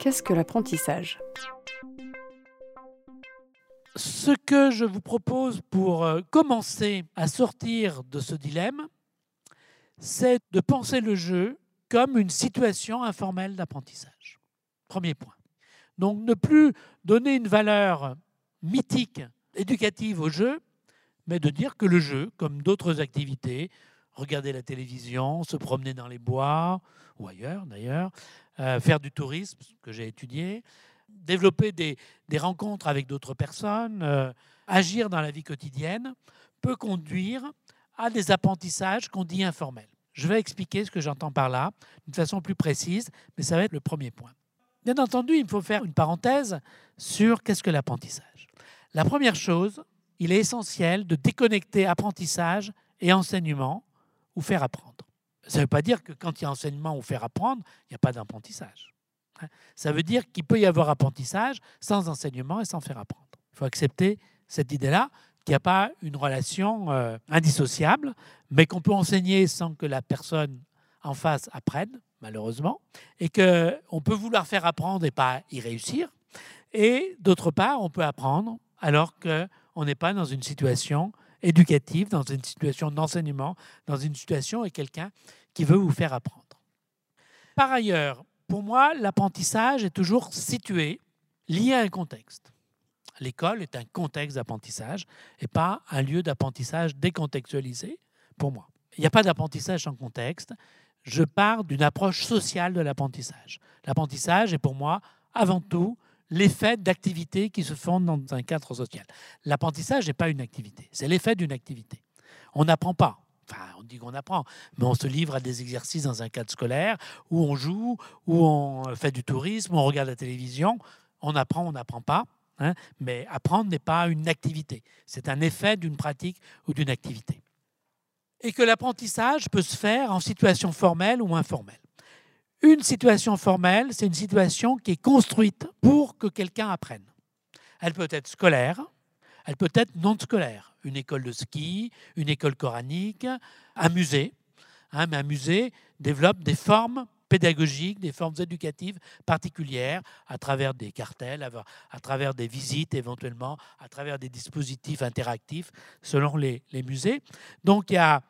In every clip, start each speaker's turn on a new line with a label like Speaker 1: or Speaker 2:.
Speaker 1: Qu'est-ce que l'apprentissage?
Speaker 2: Ce que je vous propose pour euh, commencer à sortir de ce dilemme, c'est de penser le jeu comme une situation informelle d'apprentissage. Premier point. Donc ne plus donner une valeur mythique, éducative au jeu, mais de dire que le jeu, comme d'autres activités, regarder la télévision, se promener dans les bois, ou ailleurs d'ailleurs, euh, faire du tourisme, que j'ai étudié, développer des, rencontres avec d'autres personnes, euh, agir dans la vie quotidienne, peut conduire à des apprentissages qu'on dit informels. Je vais expliquer ce que j'entends par là d'une façon plus précise, mais ça va être le premier point. Bien entendu, il faut faire une parenthèse sur qu'est-ce que l'apprentissage. La première chose, il est essentiel de déconnecter apprentissage et enseignement ou faire apprendre. Ça ne veut pas dire que quand il y a enseignement ou faire apprendre, il n'y a pas d'apprentissage. Hein. Ça veut dire qu'il peut y avoir apprentissage sans enseignement et sans faire apprendre. Il faut accepter cette idée-là, qu'il n'y a pas une relation euh, indissociable, mais qu'on peut enseigner sans que la personne en face apprenne, malheureusement, et qu'on peut vouloir faire apprendre et pas y réussir. Et d'autre part, on peut apprendre alors qu'on n'est pas dans une situation éducative, dans une situation d'enseignement, dans une situation avec quelqu'un qui veut vous faire apprendre. Par ailleurs, pour moi, l'apprentissage est toujours situé, lié à un contexte. L'école est un contexte d'apprentissage et pas un lieu d'apprentissage décontextualisé, pour moi. Il n'y a pas d'apprentissage sans contexte. Je pars d'une approche sociale de l'apprentissage. L'apprentissage est pour moi avant tout l'effet d'activités qui se font dans un cadre social. L'apprentissage n'est pas une activité, c'est l'effet d'une activité. On n'apprend pas. Enfin, on dit qu'on apprend, mais on se livre à des exercices dans un cadre scolaire où on joue, où on fait du tourisme, où on regarde la télévision. On apprend, on n'apprend pas. Hein, mais apprendre n'est pas une activité, c'est un effet d'une pratique ou d'une activité. Et que l'apprentissage peut se faire en situation formelle ou informelle. Une situation formelle, c'est une situation qui est construite pour que quelqu'un apprenne. Elle peut être scolaire, elle peut être non scolaire. Une école de ski, une école coranique, un musée. Hein, mais un musée développe des formes pédagogiques, des formes éducatives particulières à travers des cartels, à travers des visites éventuellement, à travers des dispositifs interactifs selon les, les musées. Donc il y a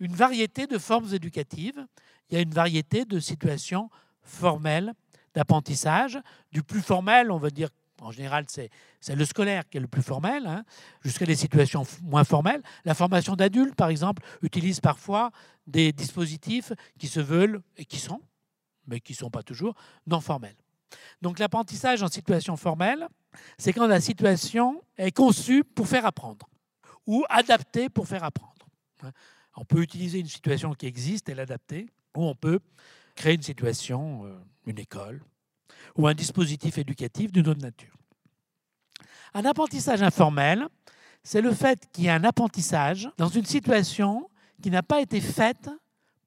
Speaker 2: une variété de formes éducatives il y a une variété de situations formelles d'apprentissage. Du plus formel, on va dire, en général, c'est le scolaire qui est le plus formel, hein, jusqu'à des situations moins formelles. La formation d'adultes, par exemple, utilise parfois des dispositifs qui se veulent, et qui sont, mais qui ne sont pas toujours, non formels. Donc l'apprentissage en situation formelle, c'est quand la situation est conçue pour faire apprendre ou adaptée pour faire apprendre. On peut utiliser une situation qui existe et l'adapter où on peut créer une situation, euh, une école, ou un dispositif éducatif d'une autre nature. Un apprentissage informel, c'est le fait qu'il y ait un apprentissage dans une situation qui n'a pas été faite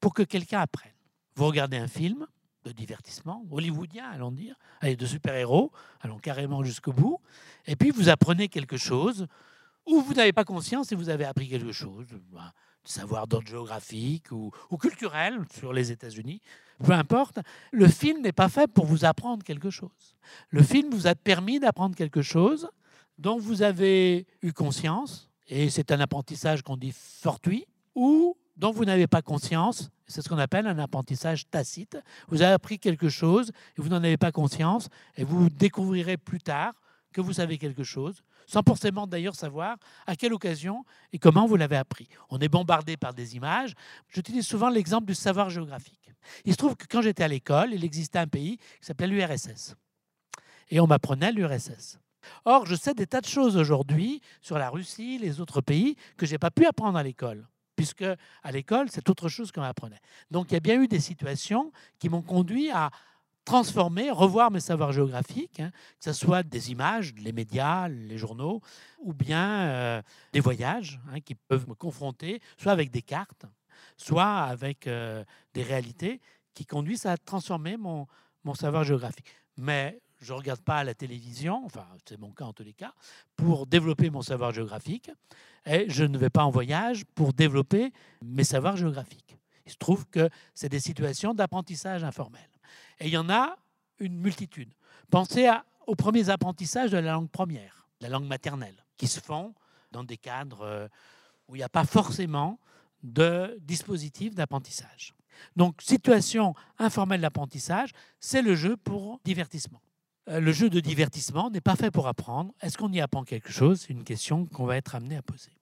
Speaker 2: pour que quelqu'un apprenne. Vous regardez un film de divertissement, hollywoodien, allons dire, de super-héros, allons carrément jusqu'au bout, et puis vous apprenez quelque chose, ou vous n'avez pas conscience et vous avez appris quelque chose, ben, savoir d'ordre géographique ou, culturel sur les États-Unis, peu importe, le film n'est pas fait pour vous apprendre quelque chose. Le film vous a permis d'apprendre quelque chose dont vous avez eu conscience, et c'est un apprentissage qu'on dit fortuit, ou dont vous n'avez pas conscience, c'est ce qu'on appelle un apprentissage tacite. Vous avez appris quelque chose et vous n'en avez pas conscience, et vous découvrirez plus tard que vous savez quelque chose, sans forcément d'ailleurs savoir à quelle occasion et comment vous l'avez appris. On est bombardé par des images. J'utilise souvent l'exemple du savoir géographique. Il se trouve que quand j'étais à l'école, il existait un pays qui s'appelait l'URSS. Et on m'apprenait l'URSS. Or, je sais des tas de choses aujourd'hui sur la Russie, les autres pays, que je n'ai pas pu apprendre à l'école puisque à l'école, c'est autre chose qu'on apprenait. Donc il y a bien eu des situations qui m'ont conduit à, transformer, revoir mes savoirs géographiques, hein, que ce soit des images, les médias, les journaux, ou bien euh, des voyages hein, qui peuvent me confronter, soit avec des cartes, soit avec euh, des réalités qui conduisent à transformer mon, mon savoir géographique. Mais je ne regarde pas la télévision, enfin c'est mon cas en tous les cas, pour développer mon savoir géographique, et je ne vais pas en voyage pour développer mes savoirs géographiques. Il se trouve que c'est des situations d'apprentissage informel. Et il y en a une multitude. Pensez aux premiers apprentissages de la langue première, la langue maternelle, qui se font dans des cadres euh, où il n'y a pas forcément de dispositif d'apprentissage. Donc, situation informelle d'apprentissage, c'est le jeu pour divertissement. Euh, le jeu de divertissement n'est pas fait pour apprendre. Est-ce qu'on y apprend quelque chose? C'est une question qu'on va être amené à poser.